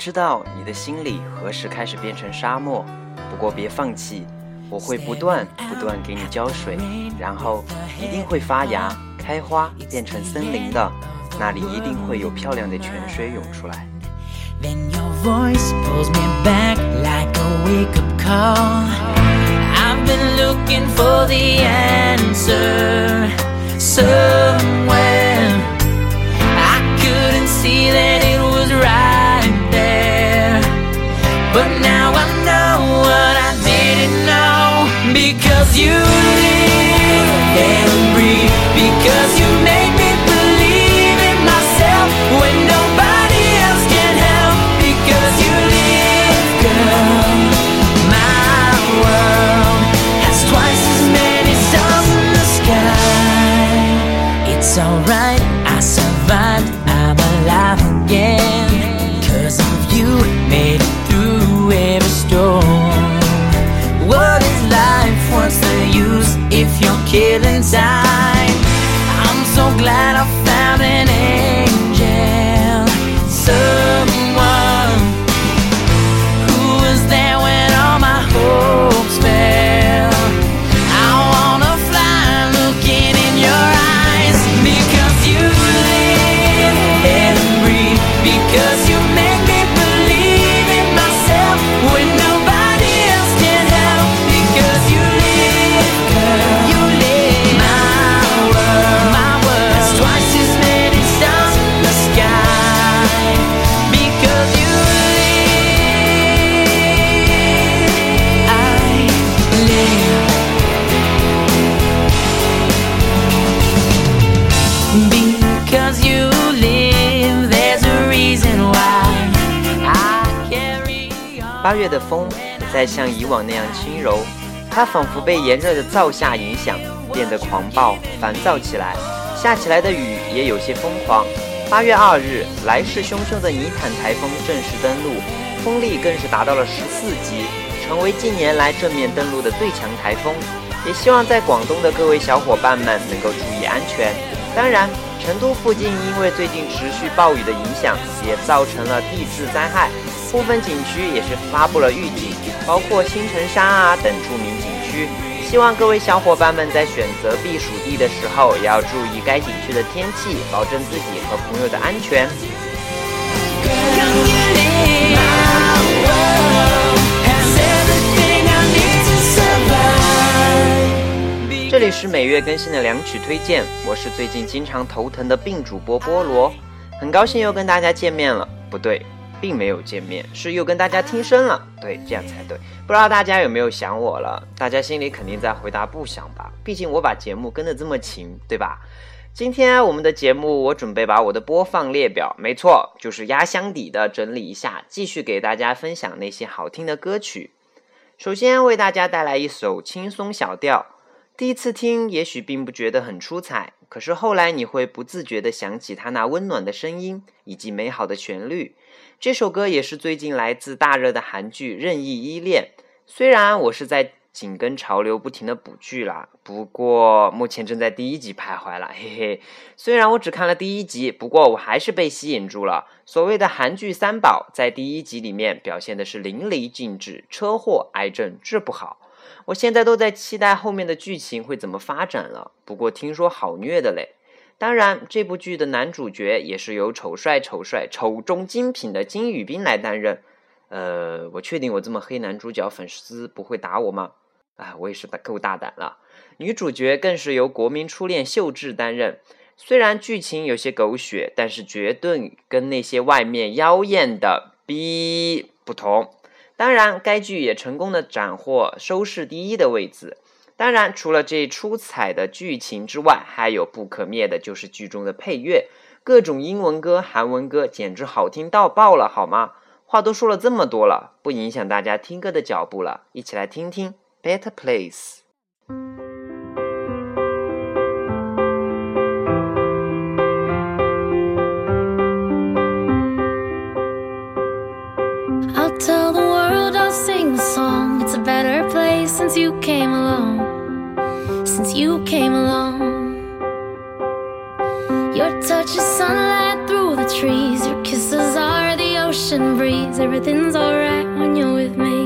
知道你的心里何时开始变成沙漠，不过别放弃，我会不断不断给你浇水，然后一定会发芽、开花，变成森林的，那里一定会有漂亮的泉水涌出来。But now I know what I didn't know. Because you live and breathe. Because you made 风不再像以往那样轻柔，它仿佛被炎热的燥夏影响，变得狂暴、烦躁起来。下起来的雨也有些疯狂。八月二日，来势汹汹的泥坦台风正式登陆，风力更是达到了十四级，成为近年来正面登陆的最强台风。也希望在广东的各位小伙伴们能够注意安全。当然，成都附近因为最近持续暴雨的影响，也造成了地质灾害，部分景区也是发布了预警，包括青城山啊等著名景区。希望各位小伙伴们在选择避暑地的时候，也要注意该景区的天气，保证自己和朋友的安全。这里是每月更新的两曲推荐，我是最近经常头疼的病主播菠萝，很高兴又跟大家见面了。不对，并没有见面，是又跟大家听声了。对，这样才对。不知道大家有没有想我了？大家心里肯定在回答不想吧？毕竟我把节目跟得这么勤，对吧？今天我们的节目，我准备把我的播放列表，没错，就是压箱底的整理一下，继续给大家分享那些好听的歌曲。首先为大家带来一首轻松小调。第一次听，也许并不觉得很出彩，可是后来你会不自觉地想起它那温暖的声音以及美好的旋律。这首歌也是最近来自大热的韩剧《任意依恋》。虽然我是在紧跟潮流不停的补剧啦，不过目前正在第一集徘徊了，嘿嘿。虽然我只看了第一集，不过我还是被吸引住了。所谓的韩剧三宝，在第一集里面表现的是淋漓尽致，车祸、癌症治不好。我现在都在期待后面的剧情会怎么发展了。不过听说好虐的嘞。当然，这部剧的男主角也是由丑帅、丑帅、丑中精品的金宇彬来担任。呃，我确定我这么黑男主角，粉丝不会打我吗？啊，我也是够大胆了。女主角更是由国民初恋秀智担任。虽然剧情有些狗血，但是绝对跟那些外面妖艳的 B 不同。当然，该剧也成功的斩获收视第一的位置。当然，除了这出彩的剧情之外，还有不可灭的就是剧中的配乐，各种英文歌、韩文歌，简直好听到爆了，好吗？话都说了这么多了，不影响大家听歌的脚步了，一起来听听《Better Place》。I'll tell the world, I'll sing a song. It's a better place since you came along. You came along. Your touch is sunlight through the trees. Your kisses are the ocean breeze. Everything's alright when you're with me.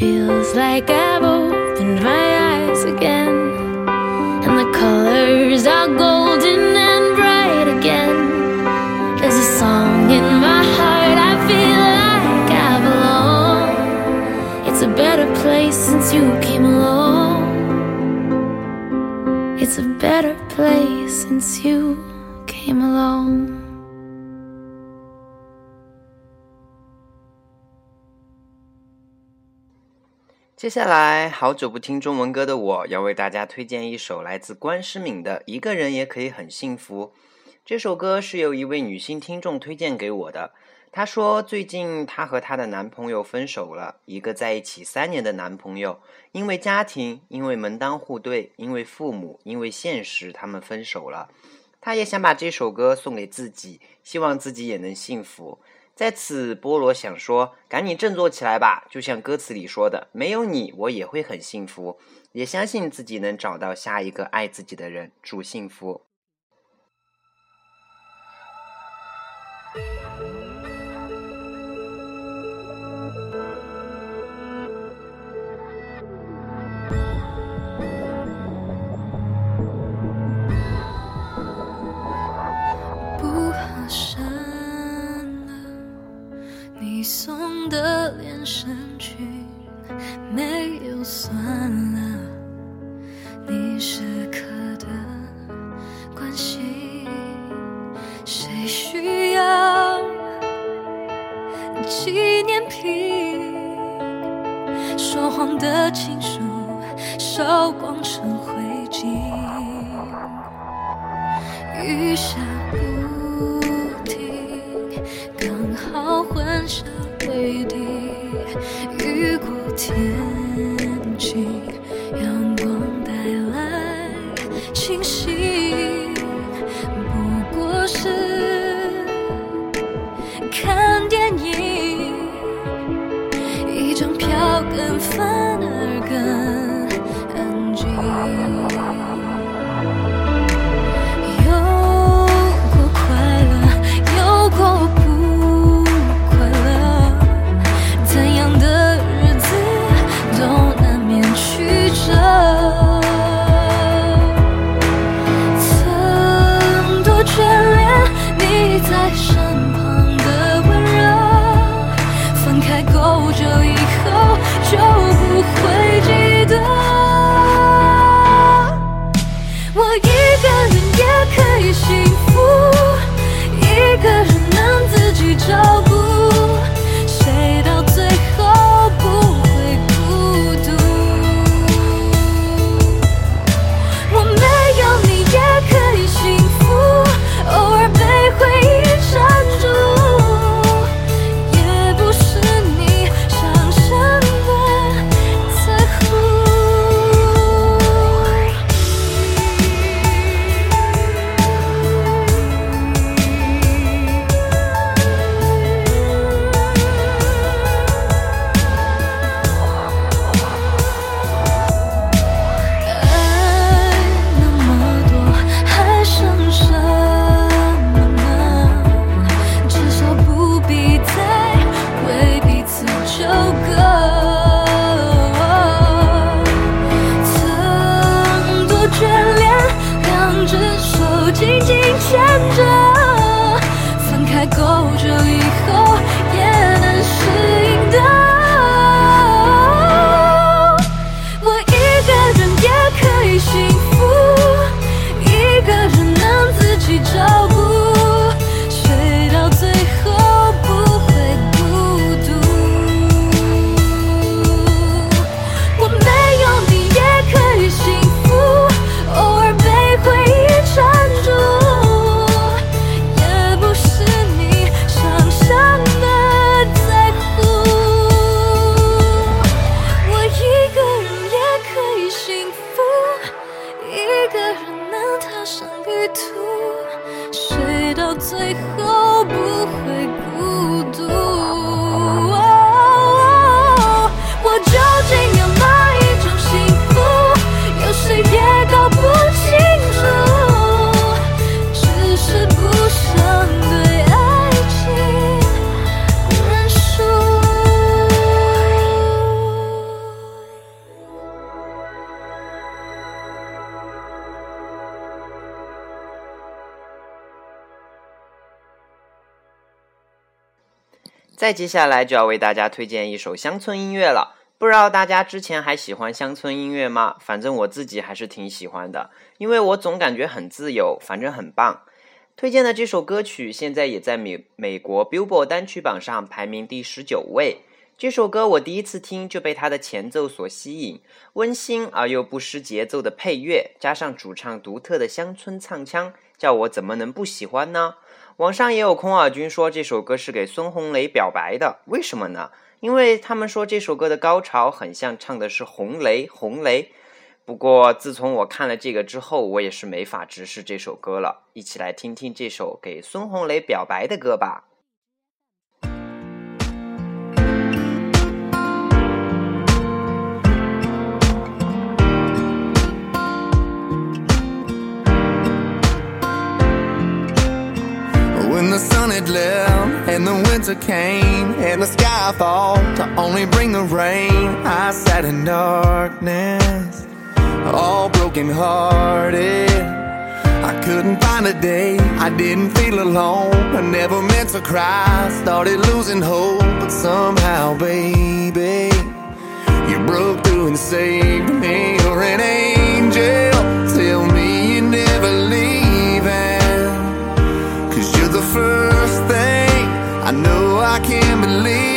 Feels like I've opened my eyes again. And the colors are golden and bright again. There's a song in my heart, I feel like I belong. It's a better place since you came along. It's a better place since you 接下来，好久不听中文歌的我要为大家推荐一首来自关诗敏的《一个人也可以很幸福》。这首歌是由一位女性听众推荐给我的。她说，最近她和她的男朋友分手了，一个在一起三年的男朋友，因为家庭，因为门当户对，因为父母，因为现实，他们分手了。她也想把这首歌送给自己，希望自己也能幸福。在此，菠萝想说，赶紧振作起来吧！就像歌词里说的，没有你，我也会很幸福，也相信自己能找到下一个爱自己的人。祝幸福！再接下来就要为大家推荐一首乡村音乐了。不知道大家之前还喜欢乡村音乐吗？反正我自己还是挺喜欢的，因为我总感觉很自由，反正很棒。推荐的这首歌曲现在也在美美国 Billboard 单曲榜上排名第十九位。这首歌我第一次听就被它的前奏所吸引，温馨而又不失节奏的配乐，加上主唱独特的乡村唱腔，叫我怎么能不喜欢呢？网上也有空耳君说这首歌是给孙红雷表白的，为什么呢？因为他们说这首歌的高潮很像唱的是红雷红雷。不过自从我看了这个之后，我也是没法直视这首歌了。一起来听听这首给孙红雷表白的歌吧。Left and the winter came and the sky fall to only bring the rain, I sat in darkness, all broken hearted. I couldn't find a day, I didn't feel alone. I never meant to cry, started losing hope, but somehow, baby, you broke through and saved me. You're an angel, I know I can't believe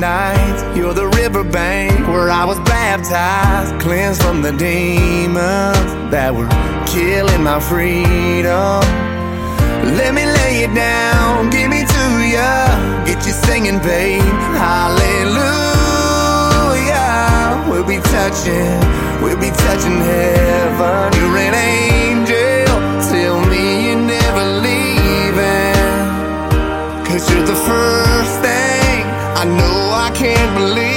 nights. You're the riverbank where I was baptized, cleansed from the demons that were killing my freedom. Let me lay it down, give me to ya. Get you singing, babe. Hallelujah. We'll be touching, we'll be touching heaven. You're an angel. I know I can't believe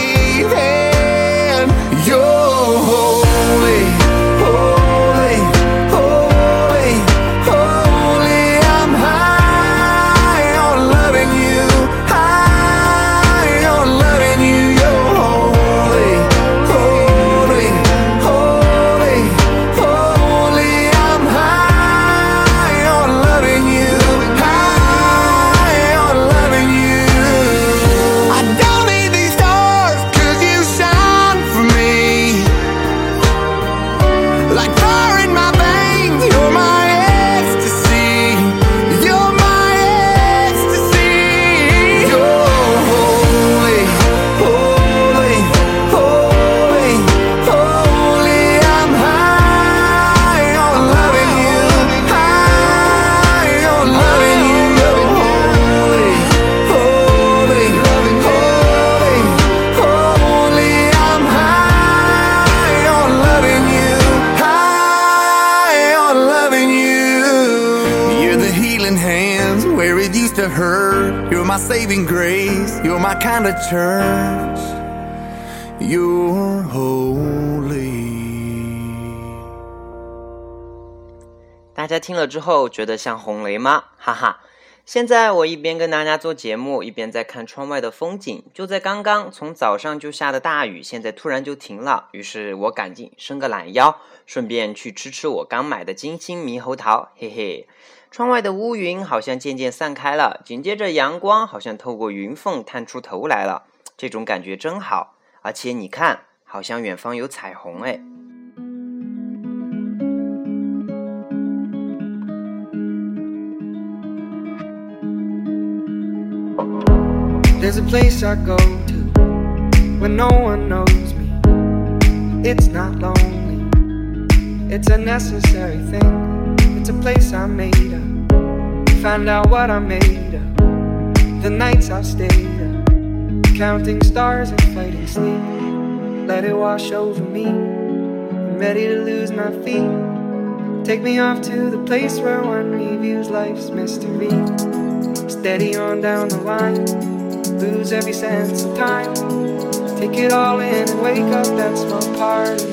church. You're holy. 大家听了之后觉得像红雷吗？哈哈！现在我一边跟大家做节目，一边在看窗外的风景。就在刚刚，从早上就下的大雨，现在突然就停了。于是我赶紧伸个懒腰，顺便去吃吃我刚买的金星猕猴桃，嘿嘿。窗外的乌云好像渐渐散开了，紧接着阳光好像透过云缝探出头来了，这种感觉真好。而且你看，好像远方有彩虹哎。There's a place I go to when no one knows me. It's not lonely, it's a necessary thing. It's a place I made up. Find out what I'm made of. The nights I've stayed up, counting stars and fighting sleep. Let it wash over me. I'm ready to lose my feet. Take me off to the place where one reviews life's mystery. Steady on down the line. lose every sense of time. Take it all in and wake up that small part.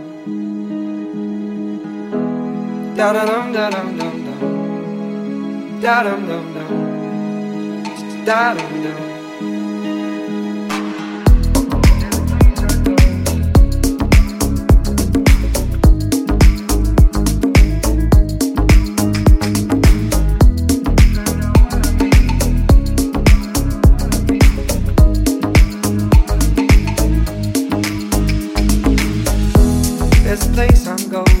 Da da dum da dum dum. Da dum dum dum. Da dum dum. Place I'm going.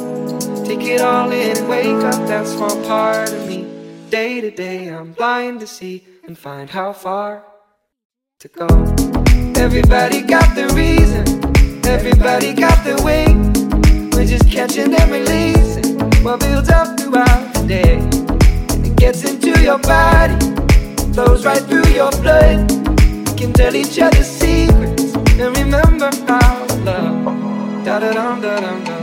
Take it all in wake up that small part of me. Day to day, I'm blind to see and find how far to go. Everybody got the reason, everybody got the way. We're just catching and releasing what builds up throughout the day. And it gets into your body, flows right through your blood. We can tell each other secrets and remember how love. Da da da dum dum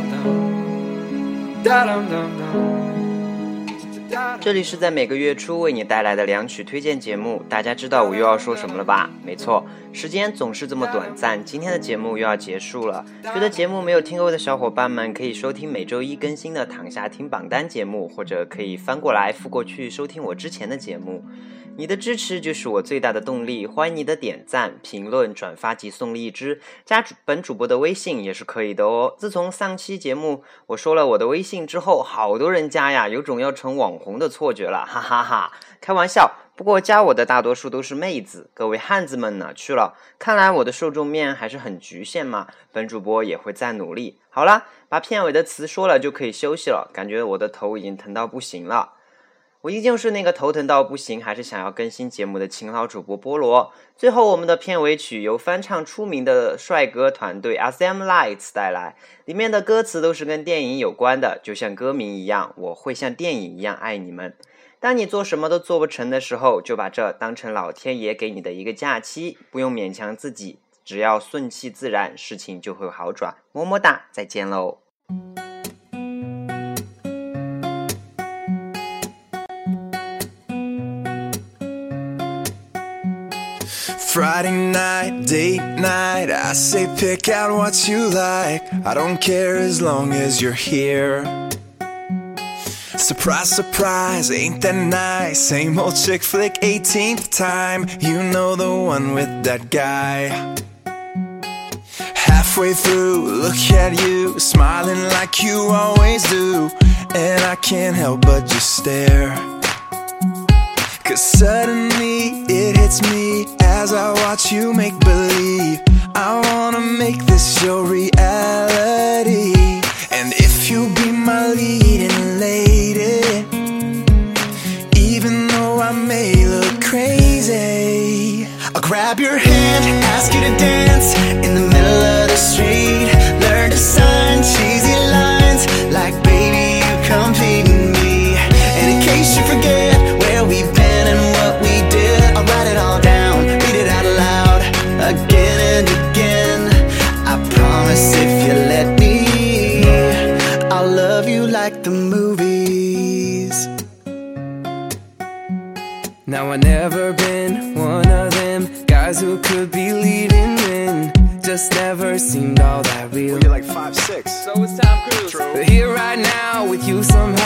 这里是在每个月初为你带来的两曲推荐节目。大家知道我又要说什么了吧？没错，时间总是这么短暂，今天的节目又要结束了。觉得节目没有听够的小伙伴们，可以收听每周一更新的《躺下听榜单》节目，或者可以翻过来覆过去收听我之前的节目。你的支持就是我最大的动力，欢迎你的点赞、评论、转发及送荔枝，加主本主播的微信也是可以的哦。自从上期节目我说了我的微信之后，好多人加呀，有种要成网红的错觉了，哈哈哈！开玩笑，不过加我的大多数都是妹子，各位汉子们哪去了？看来我的受众面还是很局限嘛。本主播也会再努力。好了，把片尾的词说了就可以休息了，感觉我的头已经疼到不行了。我依旧是那个头疼到不行，还是想要更新节目的勤劳主播菠萝。最后，我们的片尾曲由翻唱出名的帅哥团队 SM Lights 带来，里面的歌词都是跟电影有关的，就像歌名一样，我会像电影一样爱你们。当你做什么都做不成的时候，就把这当成老天爷给你的一个假期，不用勉强自己，只要顺其自然，事情就会好转。么么哒，再见喽。Friday night, date night. I say pick out what you like. I don't care as long as you're here. Surprise, surprise, ain't that nice? Same old chick flick, 18th time. You know the one with that guy. Halfway through, look at you, smiling like you always do. And I can't help but just stare. Cause suddenly it hits me as I watch you make believe. I wanna make this your reality. And if you be my leading seemed all that real. You're like five six. So it's Tom Cruise. But here right now with you somehow,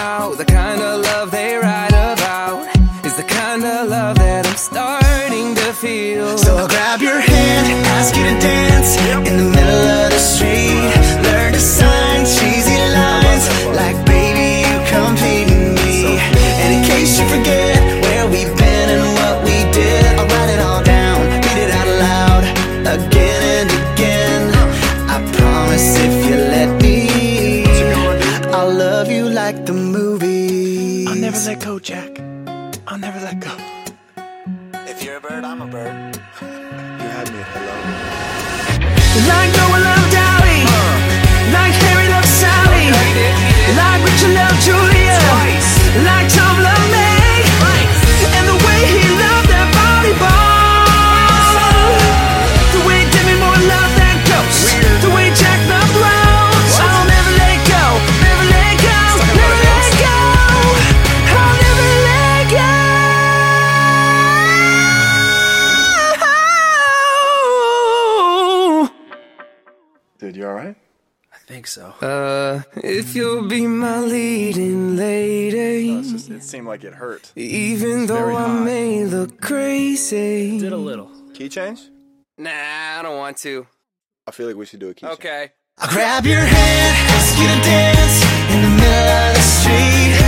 think so. Uh, if you'll be my leading lady. No, just, it seemed like it hurt. Even though I may look crazy. Did a little. Key change? Nah, I don't want to. I feel like we should do a key okay. change. Okay. I'll grab your hand, ask you to dance in the middle of the street.